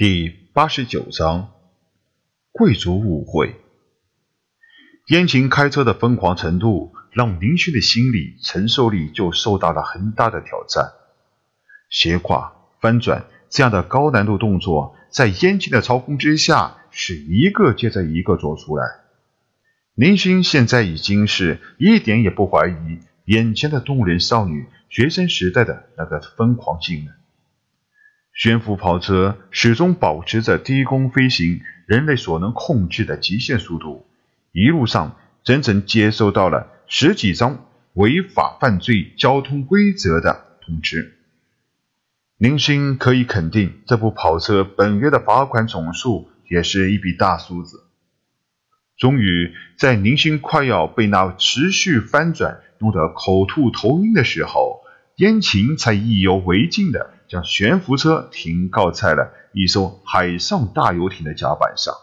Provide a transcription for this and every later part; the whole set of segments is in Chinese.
第八十九章贵族舞会。燕秦开车的疯狂程度，让林勋的心理承受力就受到了很大的挑战。斜挎、翻转这样的高难度动作，在燕秦的操控之下，是一个接着一个做出来。林勋现在已经是一点也不怀疑眼前的动人少女学生时代的那个疯狂性了。悬浮跑车始终保持着低空飞行，人类所能控制的极限速度。一路上整整接收到了十几张违法犯罪交通规则的通知。林星可以肯定，这部跑车本月的罚款总数也是一笔大数字。终于，在林星快要被那持续翻转弄得口吐头晕的时候，燕晴才意犹未尽的。将悬浮车停靠在了一艘海上大游艇的甲板上。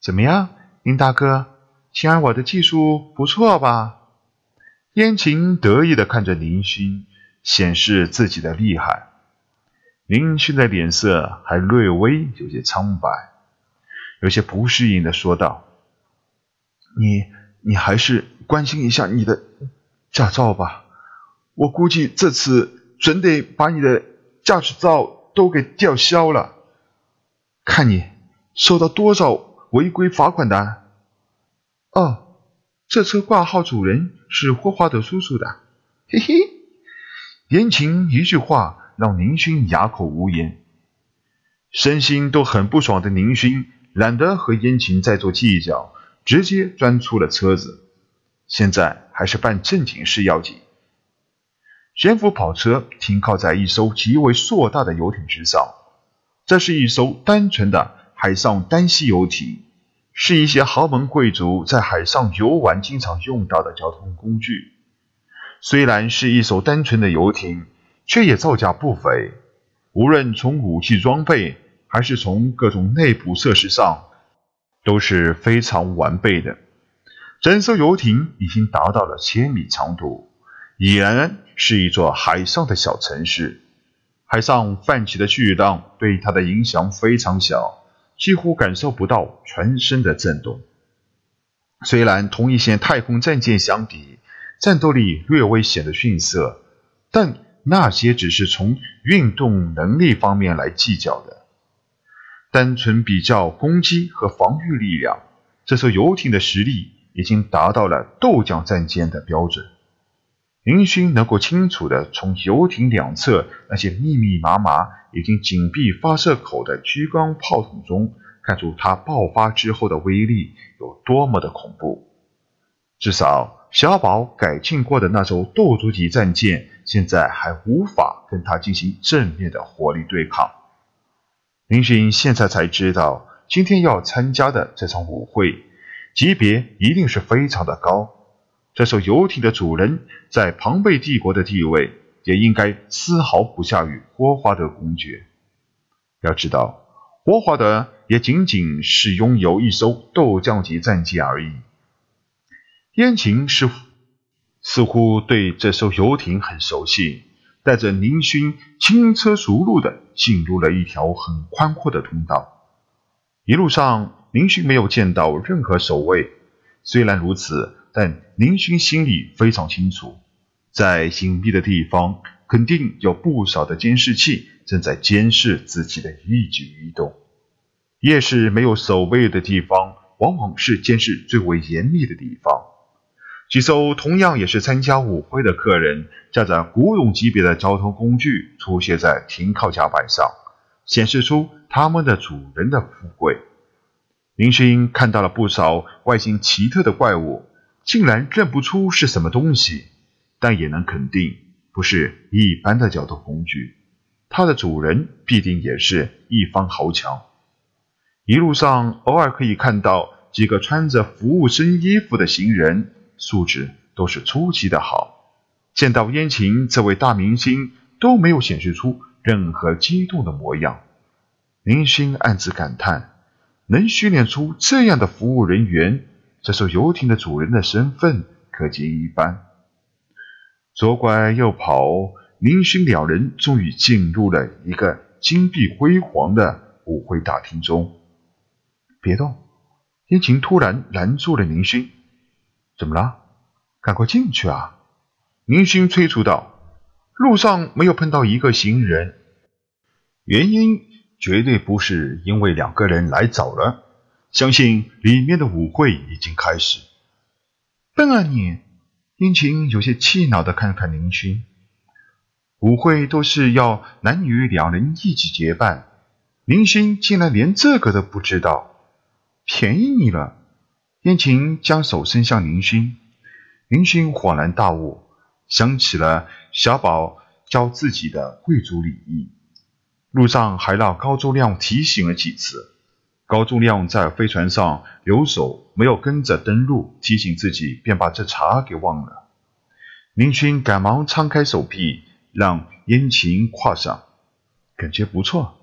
怎么样，林大哥，晴儿我的技术不错吧？燕晴得意地看着林勋，显示自己的厉害。林勋的脸色还略微有些苍白，有些不适应地说道：“你，你还是关心一下你的驾照吧。我估计这次……”准得把你的驾驶照都给吊销了，看你收到多少违规罚款单。哦，这车挂号主人是霍华德叔叔的，嘿嘿。言情一句话让宁勋哑口无言，身心都很不爽的宁勋懒得和燕晴再做计较，直接钻出了车子。现在还是办正经事要紧。悬浮跑车停靠在一艘极为硕大的游艇之上，这是一艘单纯的海上单栖游艇，是一些豪门贵族在海上游玩经常用到的交通工具。虽然是一艘单纯的游艇，却也造价不菲，无论从武器装备还是从各种内部设施上，都是非常完备的。整艘游艇已经达到了千米长度。已然是一座海上的小城市，海上泛起的巨浪对它的影响非常小，几乎感受不到全身的震动。虽然同一线太空战舰相比，战斗力略微显得逊色，但那些只是从运动能力方面来计较的。单纯比较攻击和防御力量，这艘游艇的实力已经达到了斗将战舰的标准。林勋能够清楚地从游艇两侧那些密密麻麻、已经紧闭发射口的激光炮筒中，看出它爆发之后的威力有多么的恐怖。至少，小宝改进过的那艘斗族级战舰，现在还无法跟它进行正面的火力对抗。林勋现在才知道，今天要参加的这场舞会，级别一定是非常的高。这艘游艇的主人在庞贝帝国的地位也应该丝毫不下于霍华德公爵。要知道，霍华德也仅仅是拥有一艘斗将级战舰而已。燕晴是似乎对这艘游艇很熟悉，带着宁勋轻车熟路地进入了一条很宽阔的通道。一路上，宁勋没有见到任何守卫。虽然如此。但林勋心里非常清楚，在隐蔽的地方，肯定有不少的监视器正在监视自己的一举一动。夜市没有守卫的地方，往往是监视最为严密的地方。几艘同样也是参加舞会的客人，驾着古董级别的交通工具出现在停靠甲板上，显示出他们的主人的富贵。林勋看到了不少外形奇特的怪物。竟然认不出是什么东西，但也能肯定不是一般的交通工具。它的主人必定也是一方豪强。一路上偶尔可以看到几个穿着服务生衣服的行人，素质都是出奇的好。见到燕晴这位大明星，都没有显示出任何激动的模样。林星暗自感叹：能训练出这样的服务人员。这艘游艇的主人的身份可见一斑。左拐右跑，林勋两人终于进入了一个金碧辉煌的舞会大厅中。别动！天晴突然拦住了林勋。怎么了？赶快进去啊！林勋催促道。路上没有碰到一个行人，原因绝对不是因为两个人来早了，相信里面的舞会已经开始。笨啊你！殷晴有些气恼的看看林勋。舞会都是要男女两人一起结伴，林勋竟然连这个都不知道，便宜你了！燕晴将手伸向林勋，林勋恍然大悟。想起了小宝教自己的贵族礼仪，路上还让高周亮提醒了几次。高仲亮在飞船上留守，没有跟着登陆，提醒自己，便把这茬给忘了。林勋赶忙撑开手臂，让燕琴跨上，感觉不错。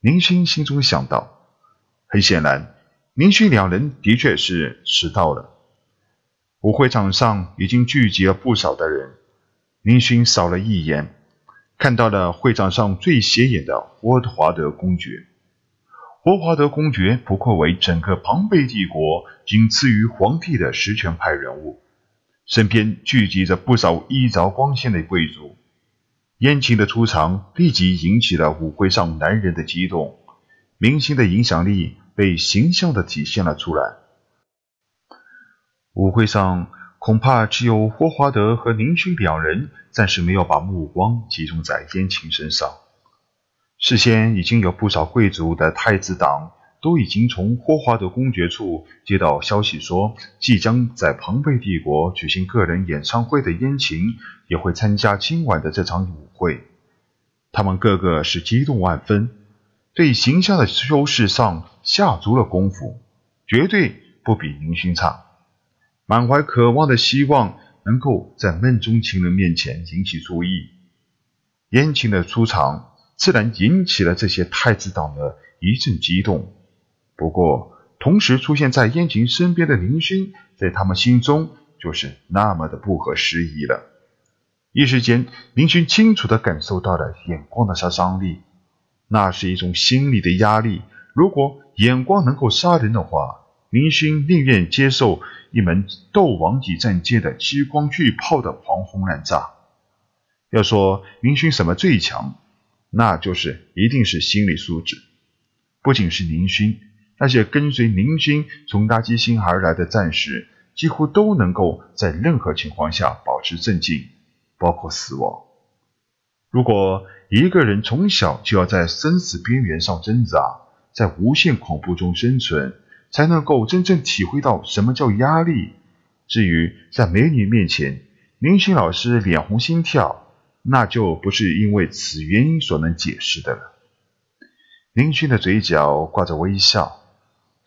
林勋心中想到。很显然，林勋两人的确是迟到了。舞会场上已经聚集了不少的人，林勋扫了一眼，看到了会场上最显眼的霍华德公爵。霍华德公爵不愧为整个庞贝帝国仅次于皇帝的实权派人物，身边聚集着不少衣着光鲜的贵族。燕青的出场立即引起了舞会上男人的激动，明星的影响力被形象地体现了出来。舞会上，恐怕只有霍华德和宁勋两人暂时没有把目光集中在燕青身上。事先已经有不少贵族的太子党都已经从霍华德公爵处接到消息，说即将在庞贝帝国举行个人演唱会的燕青也会参加今晚的这场舞会。他们个个是激动万分，对形象的修饰上下足了功夫，绝对不比宁勋差。满怀渴望的希望，能够在梦中情人面前引起注意。燕青的出场，自然引起了这些太子党的一阵激动。不过，同时出现在燕青身边的林勋，在他们心中就是那么的不合时宜了。一时间，林勋清楚地感受到了眼光的杀伤力，那是一种心理的压力。如果眼光能够杀人的话，林勋宁愿接受一门斗王级战舰的激光巨炮的狂轰滥炸。要说林勋什么最强，那就是一定是心理素质。不仅是林勋，那些跟随林勋从垃圾星而来的战士，几乎都能够在任何情况下保持镇静，包括死亡。如果一个人从小就要在生死边缘上挣扎，在无限恐怖中生存，才能够真正体会到什么叫压力。至于在美女面前，林勋老师脸红心跳，那就不是因为此原因所能解释的了。林勋的嘴角挂着微笑，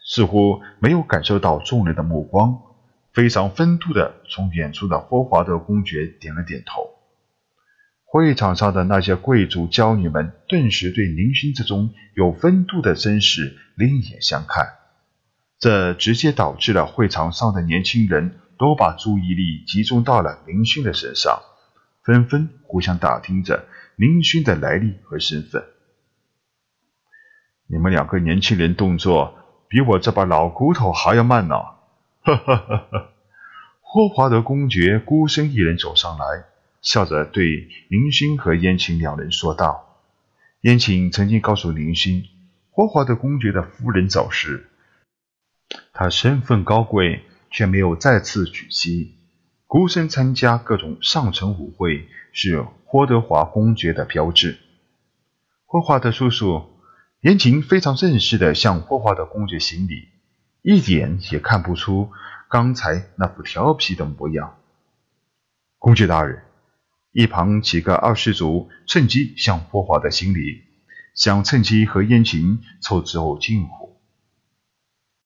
似乎没有感受到众人的目光，非常风度的从远处的霍华德公爵点了点头。会场上的那些贵族娇女们顿时对林勋这种有风度的绅士另眼相看。这直接导致了会场上的年轻人都把注意力集中到了林勋的身上，纷纷互相打听着林勋的来历和身份。你们两个年轻人动作比我这把老骨头还要慢呢！哈哈哈哈！霍华德公爵孤身一人走上来，笑着对林勋和燕青两人说道：“燕青曾经告诉林勋，霍华德公爵的夫人早逝。”他身份高贵，却没有再次娶妻，孤身参加各种上层舞会，是霍德华公爵的标志。霍华德叔叔，言情非常正式的向霍华德公爵行礼，一点也看不出刚才那副调皮的模样。公爵大人，一旁几个二世族趁机向霍华德行礼，想趁机和燕晴凑凑近乎。